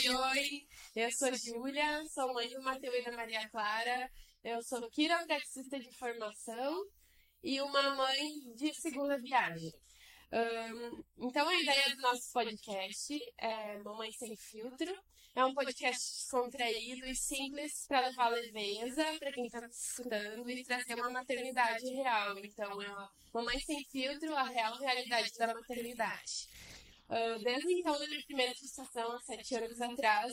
Oi, oi! Eu sou Júlia, sou mãe do Matheus e da Maria Clara. Eu sou quiropraxista de formação e uma mãe de segunda viagem. Um, então, a ideia do nosso podcast é Mamãe Sem Filtro. É um podcast contraído e simples para levar leveza para quem está escutando e trazer uma maternidade real. Então, é Mamãe Sem Filtro, a real realidade da maternidade. Uh, desde então, na minha primeira gestação, há sete anos atrás,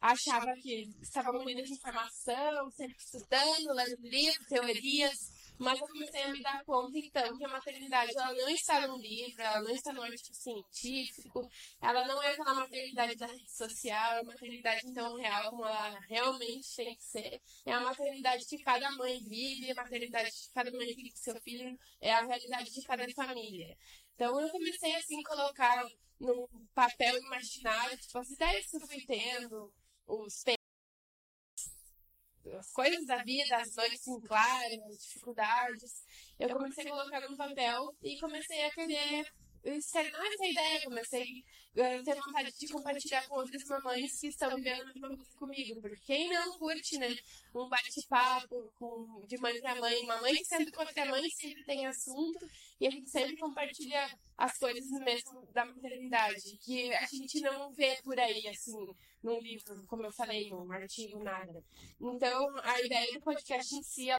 achava que estava munida de informação, sempre estudando, lendo livros, teorias, mas eu comecei a me dar conta, então, que a maternidade ela não está num livro, ela não está no artigo científico, ela não é aquela maternidade da rede social, é a maternidade, então, real, como ela realmente tem que ser. É a maternidade que cada mãe vive, a maternidade que cada mãe vive com seu filho, é a realidade de cada família. Então, eu comecei, assim, colocar num papel imaginário, tipo, as ideias que eu fui tendo, os as coisas da vida, as noites em claro, as dificuldades. Eu comecei a colocar no papel e comecei a querer externar essa ideia, comecei a ter vontade de compartilhar com outras mamães que estão vivendo a mesma coisa comigo. Porque quem não curte, né, um bate-papo de mãe para mãe, uma mãe sendo contra a mãe sempre tem assunto e a gente sempre compartilha as coisas mesmo da maternidade, que a gente não vê por aí, assim, num livro, como eu falei, num artigo, nada. Então, a ideia do podcast em si é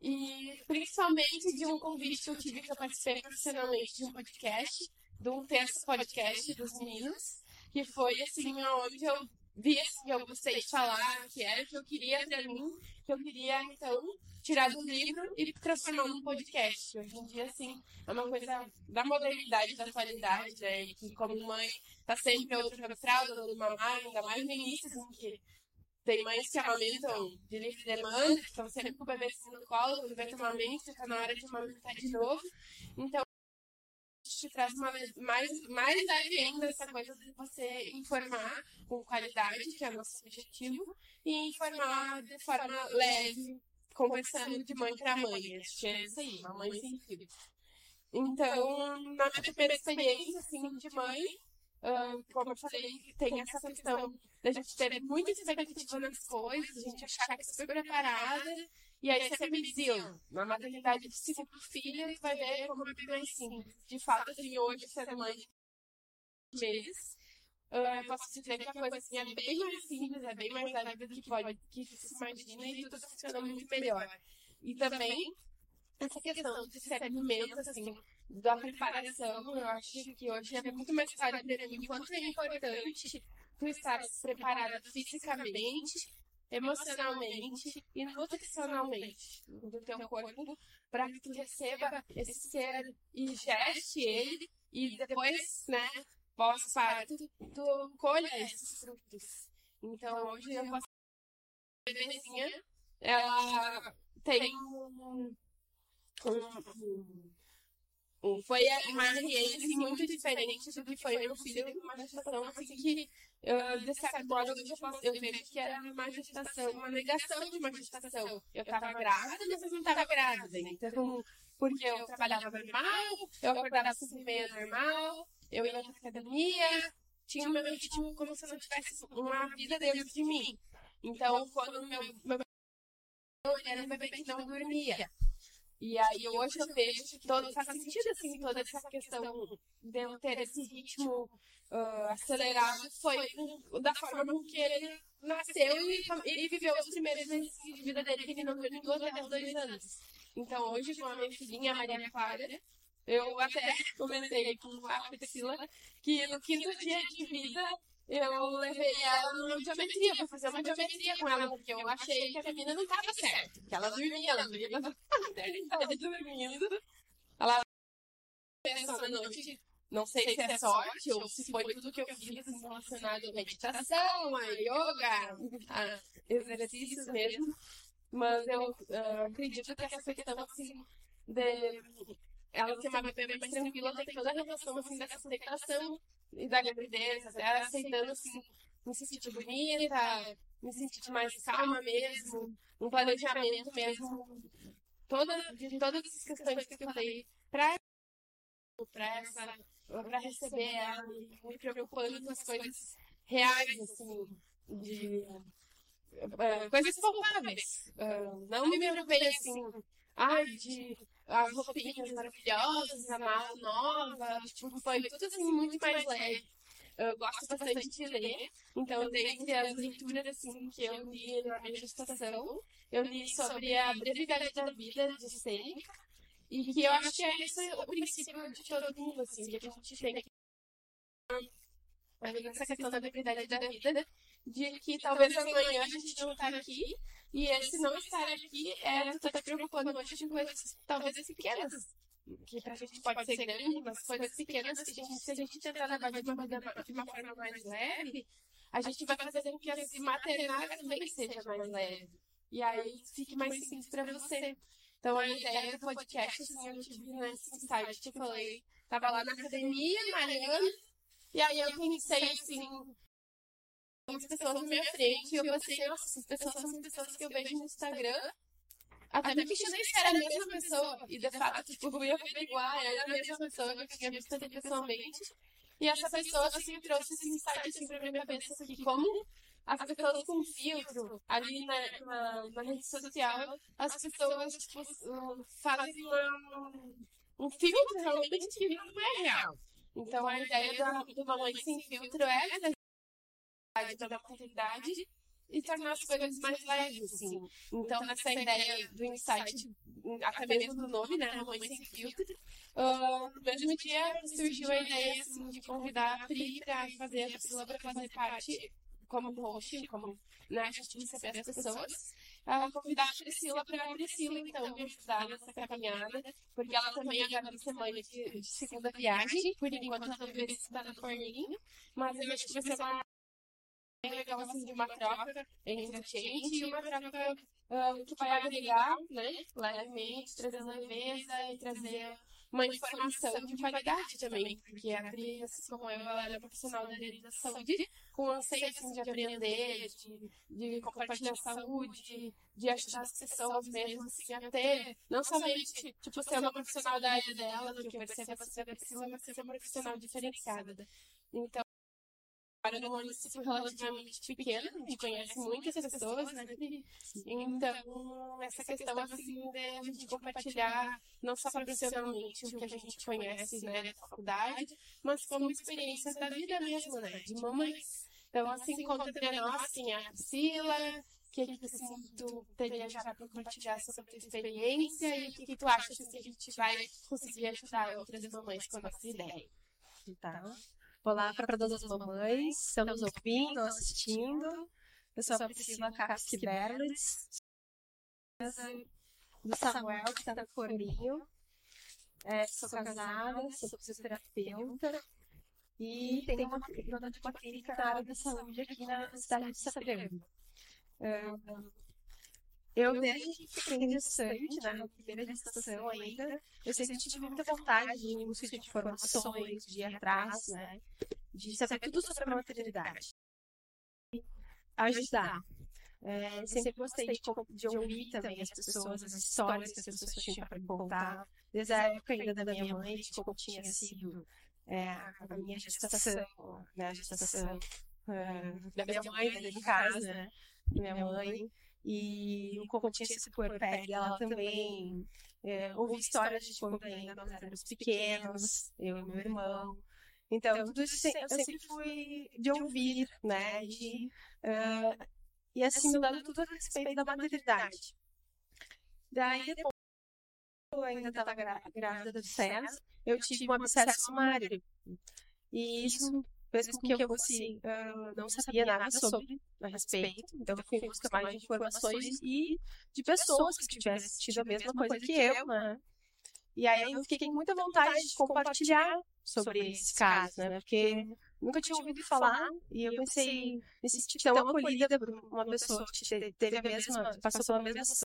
e principalmente de um convite que eu tive que eu participei profissionalmente de um podcast, de um texto podcast dos meninos, que foi assim, onde eu vi assim, que eu gostei de falar, que era que eu queria pra mim, que eu queria, então, tirar do livro e transformar num podcast. Hoje em dia, assim, é uma coisa da modernidade, da atualidade, né? E que como mãe tá sempre outra fralda, dando mamar, ainda mais no início, assim, que tem mães que amamentam de livre demanda, que estão sempre com o bebezinho no colo, o bebê amamenta, fica na hora de amamentar de novo. Então, a gente traz uma, mais, mais ainda essa coisa de você informar com qualidade, que é o nosso objetivo, e informar de forma leve, conversando de mãe para mãe. Acho que é isso aí, uma mãe sem filho. Então, na minha primeira experiência, assim, de mãe, Uh, como eu falei, tem essa questão da gente ter muita expectativa nas coisas, a gente achar que é super preparada, e aí você me dizia, na maternidade de cinco filhos, vai ver como é bem mais simples. De fato, assim, hoje, ser mãe de uh, eu posso dizer que a coisa assim, é bem mais simples, é bem mais leve do que pode, que se imagina, e tudo funciona muito melhor. E também, essa questão de ser alimento, assim, da preparação, eu acho que hoje é muito mais claro para mim quanto é importante tu estar preparada fisicamente, emocionalmente e nutricionalmente do teu corpo para que tu receba esse ser e geste ele e depois, né, pós-parto, tu colha esses frutos. Então, hoje eu posso bebezinha, ela tem um, um foi uma experiência muito diferente do que foi meu filho, uma gestação assim que, uh, de certo modo, eu, eu vejo que era uma gestação, uma negação de uma gestação. Eu estava grávida, mas eu não estava grávida. Então, porque eu trabalhava normal, eu acordava às meia normal, eu ia na academia, tinha o meu ritmo como se eu não tivesse uma vida dentro de mim. Então, quando meu, meu era um bebê que não dormia. E aí hoje eu vejo que todo, faz sentido assim, toda essa questão de eu ter esse ritmo uh, acelerado foi da forma com que ele nasceu e, e viveu os primeiros meses de vida dele, que ele não dormiu até os dois anos. Então hoje com a minha filhinha, a Maria Clara, eu até comentei com a Priscila que no quinto dia de vida eu levei ela numa geometria, pra fazer uma geometria com ela, porque eu achei que a menina não tava certa, que ela dormia, ela dormia maternidade dormindo. Ela pensou na noite, não sei se é sorte ou se foi tudo que eu fiz relacionado à meditação, a yoga, a exercícios mesmo, mas eu uh, acredito que essa questão assim de ela ser uma bebê mais tranquila tem toda a relação assim dessa aceitação e da gravidez, até aceitando assim, me sentir bonita, me sentir mais calma mesmo, um planejamento mesmo, toda, de todas as questões que eu falei, para essa pra receber ela, me preocupando com as coisas reais, assim, de uh, coisas palpáveis. Uh, não me preocupei assim, ai, de as roupinhas maravilhosas, a mala nova, tipo, foi tudo assim muito mais leve. Eu gosto bastante de ler, então desde as leituras assim que eu li na minha gestação, eu li sobre a brevidade da vida de Sêneca, e que eu acho que é esse o princípio de todo mundo, assim, que a gente tem que essa questão da brevidade da vida, de que talvez amanhã a gente não está aqui, e esse não estar aqui é tu tá te preocupando hoje de coisas talvez pequenas, que pra gente pode ser grande, mas coisas pequenas que a gente, se a gente tentar levar de uma, de uma forma mais leve, a gente vai fazer com que esse maternar também seja mais leve. E aí fique mais simples para você. Então a ideia do podcast, assim, eu tive nesse que eu falei, tava lá na academia, malhando, e aí eu pensei assim, as pessoas na minha frente, e eu pensei, nossa, essas pessoas são as pessoas que eu vejo no Instagram, até me questionei se era a mesma pessoa, e de fato, tipo, eu averiguar, era a mesma pessoa que eu tinha visto ali pessoalmente, e essa pessoa, assim, trouxe esse insight, assim, pra minha cabeça, que como as pessoas com filtro ali na, na, na rede social, as pessoas tipo, fazem uma, um filtro realmente que não é real. Então a ideia da, do Mamãe Sem Filtro é da maternidade e tornar as coisas mais leves, assim. Então, nessa ideia do insight, até mesmo do nome, né, Mamãe Sem Filtro, no mesmo dia surgiu a ideia, assim, de convidar a Pri para fazer a Priscila para fazer parte como host, como né, a gente receber as pessoas, uh, convidar a Priscila para a Priscila, então, me ajudar nessa caminhada, porque ela também é semana de, de segunda viagem, por enquanto ela veio estar no forninho, mas eu acho que vai ser uma bem legal, assim, de uma troca entre a gente e uma troca uh, que vai agregar, né, levemente, trazer leveza e trazer uma informação de qualidade também, porque a Pri, assim como eu, ela é profissional da área da saúde, com anseio assim, de aprender, de, de compartilhar saúde, de, de ajudar as pessoas mesmo assim, a ter, não somente tipo, ser uma profissional da área dela, do que eu percebo você precisa, mas ser uma profissional diferenciada. Então, para num município relativamente pequeno, a gente conhece muitas pessoas, né? Então, essa questão assim de a gente compartilhar não só profissionalmente o que a gente conhece, né, da faculdade, mas como experiências da vida mesmo, né, de mamães. Então, assim, conta entre nós, assim, a Priscila, o que, que assim, tu teria já para compartilhar sobre a tua experiência e o que, que tu acha assim, que a gente vai conseguir ajudar outras mamães com a nossa ideia. Tá. Olá para todas as mamães nos ouvindo, assistindo. Eu sou a Priscila Kapski Berlitz, do Samuel, que está no. É, sou casada, sou fisioterapeuta e tenho uma, uma, uma clínica na área da saúde aqui na cidade de Sapiranga. Eu, desde que fiquei gestante, né, na primeira gestação ainda, eu sempre tive muita vontade de ir busca de informações, de ir atrás, né, de saber tudo sobre a maternidade. Ajudar. É, sempre gostei de, de, ouvir também as pessoas, as histórias que as pessoas tinham para contar, desde a época ainda da minha mãe, de como tinha sido é, a minha gestação, né, a gestação é, da minha mãe, de casa, né, minha mãe. E o como tinha esse puerpério, ela também é, ouvi histórias de quando ainda nós éramos pequenos, eu e meu irmão. Então, tudo isso eu sempre fui de ouvir, né? De, uh, e assimilando tudo a respeito da maternidade. Daí, depois, eu ainda estava grávida do César, eu tive um abscesso mamário. E isso com que eu fosse, uh, não sabia nada sobre a respeito, então eu fui em busca mais de informações e de pessoas que tivessem tido a mesma coisa que eu, né? E aí eu fiquei com muita vontade de compartilhar sobre esse caso, né? Porque nunca tinha ouvido falar e eu pensei me sentir tão acolhida por uma pessoa que teve a mesma, passou pela mesma situação,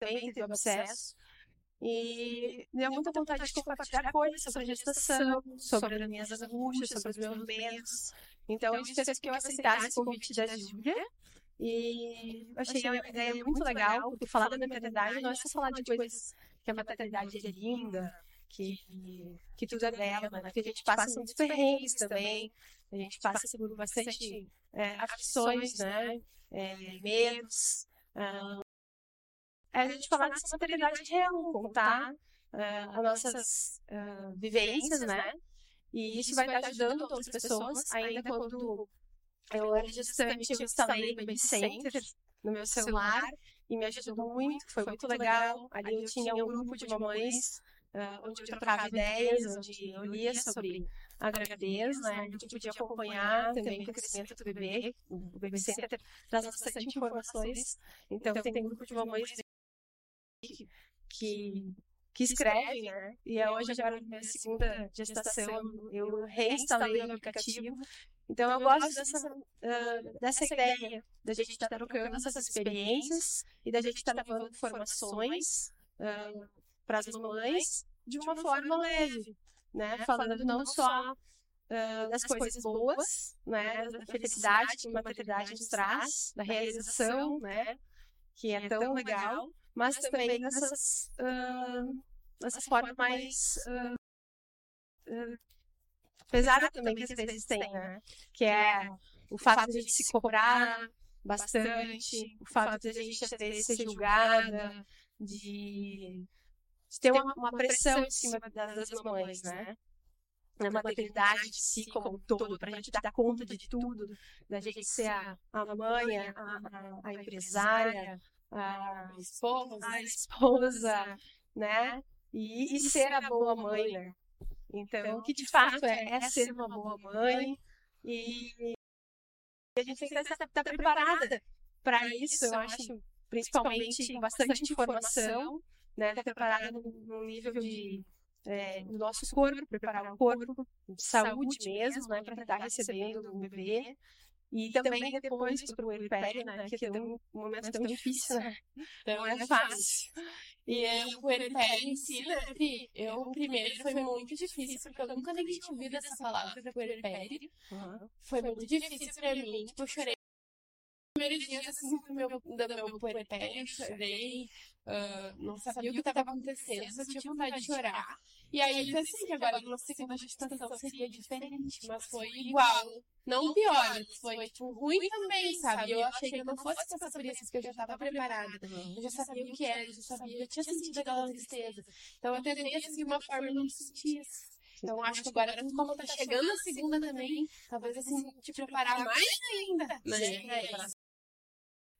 teve abscesso. E deu muita vontade de compartilhar coisas sobre a gestação, sobre as minhas angústias, sobre os meus medos. Então, isso fez com que eu aceitasse o convite da Júlia. E achei a ideia muito legal, porque falar da maternidade não é só falar de coisas que a maternidade é linda, que, que tudo é dela, né? Porque a gente passa muitos perrengues também, a gente passa por bastante é, aflições, né? É, medos. Ah, é a gente falar dessa maternidade real, contar uh, as nossas uh, vivências, né? E isso vai estar ajudando outras pessoas, ainda quando eu era gestante, eu instalei Baby Center no meu celular e me ajudou muito, foi muito legal. Ali eu tinha um grupo de mamães uh, onde eu trocava ideias, onde eu lia sobre a gravidez, né? A gente podia acompanhar também o crescimento do bebê. O Baby Center traz bastante informações. Então, tem um grupo de mamães que, que, que escrevem, né? E é hoje, agora, minha segunda gestação, eu reinstalei o aplicativo. Então, eu gosto dessa, uh, dessa ideia da gente estar tá trocando essas experiências e da gente estar tá levando informações uh, para as mamães de uma forma leve, né? Falando não só uh, das coisas boas, né? Da felicidade que uma maternidade nos traz, da realização, né? Que é tão legal, mas também nessas, uh, nessas formas mais uh, uh, pesada também que às vezes tem, né? Que é o fato de a gente se cobrar bastante, o fato de a gente às vezes ser julgada, de, de ter uma, uma pressão em cima das mamães, né? Na maternidade de si como um todo, para a gente dar conta de tudo, da gente ser a, a mãe, a, a, a empresária, a esposa, a esposa né? E, e ser a boa mãe, né? Então, que de fato é, é ser uma boa mãe e a gente tem que estar, estar preparada para isso, eu acho, principalmente com bastante informação, né? Estar preparada no nível de é, do nosso corpo, preparar o corpo, de saúde mesmo, né, para estar recebendo um bebê. E também depois para o puerpério, né? Que é um momento tão difícil, né? Não é fácil. E o puerpério em si, né, Eu, primeiro, foi muito difícil, porque eu nunca nem tinha ouvido essa palavra puerpério. Uhum. Foi muito difícil para mim, tipo, eu chorei primeiro dia assim, do meu, do meu puerpério, chorei, uh, não sabia o que estava acontecendo, só tinha vontade de chorar. E aí eu pensei que agora numa segunda gestação seria diferente, mas foi igual. Não pior, foi tipo ruim também, sabe? Eu achei que eu não fosse passar por isso, porque eu já estava preparada. Eu já sabia o que era, eu já sabia, eu tinha sentido aquela tristeza. Então eu tentei assim de uma forma não sentir isso. Então acho que agora, como tá chegando a segunda também, talvez assim, te preparar mais ainda, né?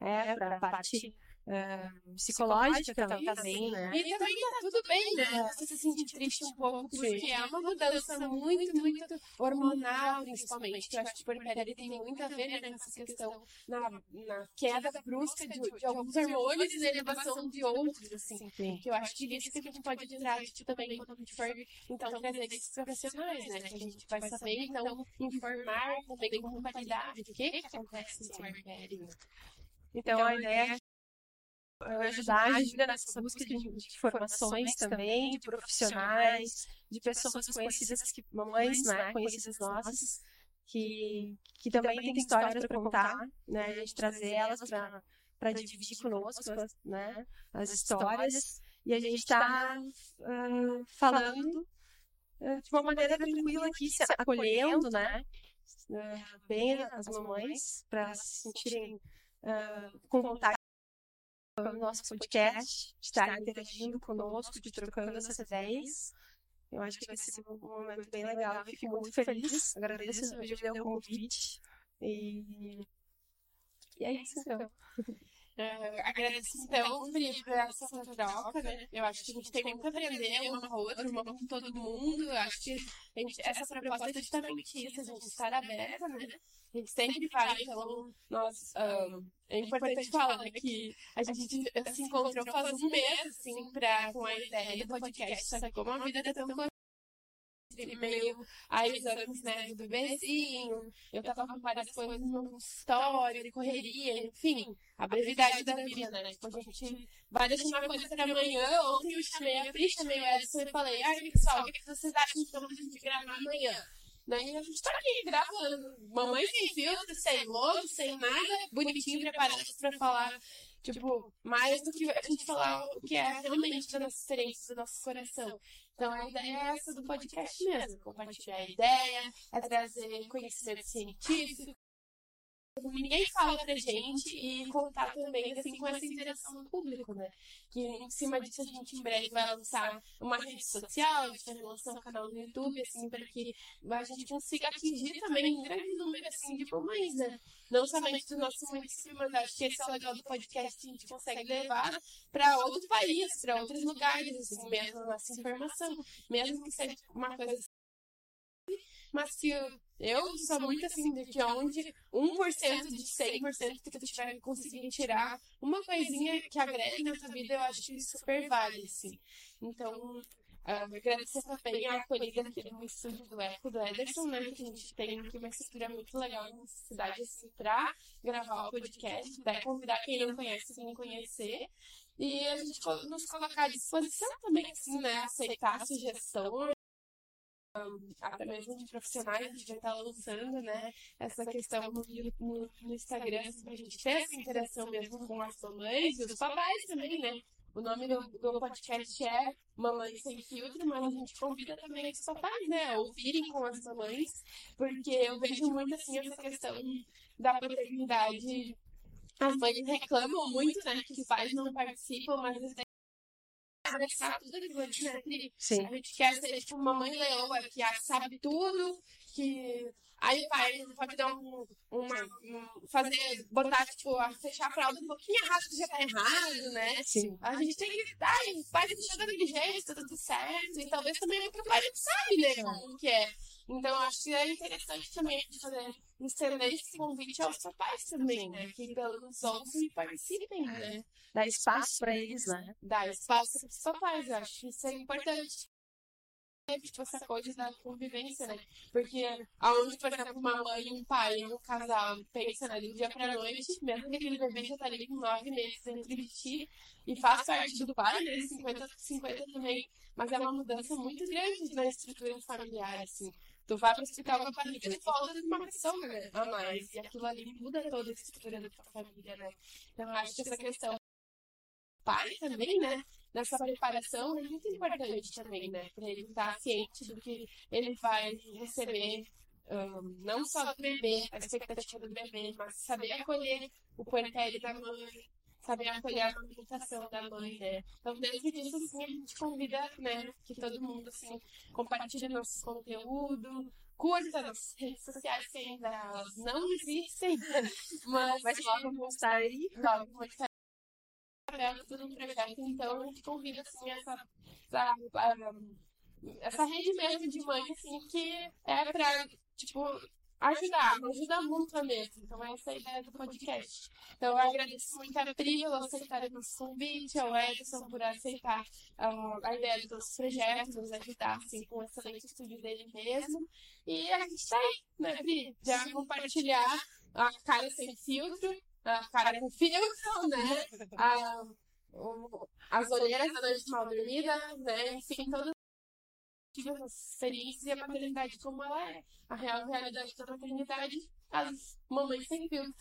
É, pra parte uh, psicológica também, né? E também tá tudo bem, né? Você se sentir triste um pouco, porque é uma mudança muito, muito hormonal, principalmente. Que eu acho que o puerpério tem muito a ver né, nessa questão, na, na queda brusca de, de alguns hormônios e elevação de outros, assim. Sim. Que eu acho que isso que a gente pode tirar tipo, também quando a gente for, então, trazer esses profissionais, né? Que a gente vai saber, então, informar também com qualidade o que, que acontece no puerpério. Então, a ideia é ajudar a Júlia nessa busca de, de informações também, de profissionais, de pessoas conhecidas, que, mamães, né, conhecidas nossas, que, que também têm histórias para contar, né, a gente trazer elas para dividir conosco, né, as histórias, e a gente está uh, falando uh, de uma maneira tranquila aqui, se acolhendo, né, uh, bem as mamães, para se sentirem uh, com vontade no nosso podcast, de estar interagindo conosco, de trocando essas ideias. Eu acho que vai ser um momento bem legal. Fico muito feliz. Agradeço o convite. E... e é isso, então. Uh, agradeço então, Pri, por essa troca, né? Eu acho que a gente tem muito a aprender uma com a outra, uma com todo mundo. Eu acho que gente, essa proposta é justamente isso, a gente estar aberta, né? A gente sempre fala, então, nós, um, é importante falar que a gente se encontrou faz um mês, assim, pra, com a ideia do podcast, só que como a vida é tão meio aí exames né, do bebezinho, eu tava com várias coisas no consultório, correria, enfim, a brevidade da vida, né? Tipo, a gente vai deixar uma coisa pra amanhã, ontem eu chamei a Pri, chamei o Edson e falei, ai pessoal, o que vocês acham então a gente gravar amanhã? Daí a gente tá aqui gravando, mamãe sem filtro, sem logo, sem nada, bonitinho, preparado pra falar tipo, mais do que a gente falar o que é realmente da nossa experiência, do nosso coração. Então a ideia é essa do podcast mesmo, compartilhar a ideia, é trazer conhecimento científico, ninguém fala pra gente e contar também assim com essa interação do público, né? Que em cima disso a gente em breve vai lançar uma rede social, a gente vai lançar um canal no YouTube, assim, para que a gente consiga atingir também um grande número assim de mamães, né? Não somente do nosso município, mas acho que esse é o legal do podcast que a gente consegue levar para outros países, para outros lugares, assim, mesmo a nossa informação, mesmo que seja uma coisa mas que eu sou muito assim, de que onde 1% de 100% que tu tiver conseguindo tirar uma coisinha que agregue na tua vida, eu acho que super vale, assim. Então, Uh, agradecer também a acolhida aqui no estúdio do Eco do Ederson, né? Que a gente tem aqui uma estrutura muito legal na cidade assim, para gravar o podcast, até convidar quem não conhece, quem conhecer. E a gente nos colocar à disposição também, assim, né? Aceitar a sugestão até mesmo de profissionais, a gente vai estar lançando, né, essa questão no, no, no Instagram, assim, para a gente ter essa interação mesmo com as mamães e os papais também, né. O nome do, do podcast é Mamãe Sem Filtro, mas a gente convida também os papais, né, a ouvirem com as mamães, porque eu vejo muito, assim, essa questão da paternidade. As mães reclamam muito, né, que os pais não participam, mas abraçar tudo aquilo né? Sim. A gente quer ser tipo uma mãe leoa que sabe tudo, que aí o pai pode dar um, uma, um, fazer, botar, tipo, a fechar a fralda um pouquinho errado, que já tá errado, né? Sim. A gente tem que dar, o pai deixa daquele jeito, tá tudo certo, e talvez também porque o pai não sabe, né, como que é. Então, acho que é interessante também de fazer estender esse convite aos papais também, né? Que pelos e participem, né? Dá espaço para eles, né? Dá espaço para os papais, eu acho que isso é importante. Tipo, essa coisa da convivência, né? Porque aonde, por exemplo, uma mãe, um pai, um casal pensa né, do dia pra noite, mesmo que aquele bebê já tá ali com nove meses dentro de ti e faz parte do pai, né? 50-50 também. Mas é uma mudança muito grande na estrutura familiar, assim. Tu vai para o hospital com a barriga volta de uma pessoa né, a mais. E aquilo ali muda toda a estrutura da tua família, né? Então, acho que essa questão pai também, né? Nessa preparação é muito importante também, né? Para ele estar ciente do que ele vai receber, um, não só do bebê, a expectativa do bebê, mas saber acolher o puerpério da mãe, saber acolher a alimentação da mãe, né? Então, desde isso, assim, a gente convida, né, que todo mundo, assim, compartilhe nosso conteúdo, curta nas redes sociais que ainda não existem, mas, mas logo vão estar aí. Logo vão estar aberto no projeto, então a gente convida, assim, essa, essa, essa rede mesmo de mãe, assim, que é pra, tipo, ajudar, ajuda muito mesmo. Então, essa é a ideia do podcast. Então, eu agradeço muito a Pri por aceitar o nosso convite, ao Edson por aceitar uh, a ideia dos projetos, nos ajudar assim, com o excelente estúdio dele mesmo. E a gente está aí, né, Pri? Já compartilhar a cara sem filtro, a cara com filtro, né? A, o, as olheiras da noite mal dormida, né? Enfim, todas as experiências e a maternidade como ela é. A real realidade da maternidade, as mamães sem filtro.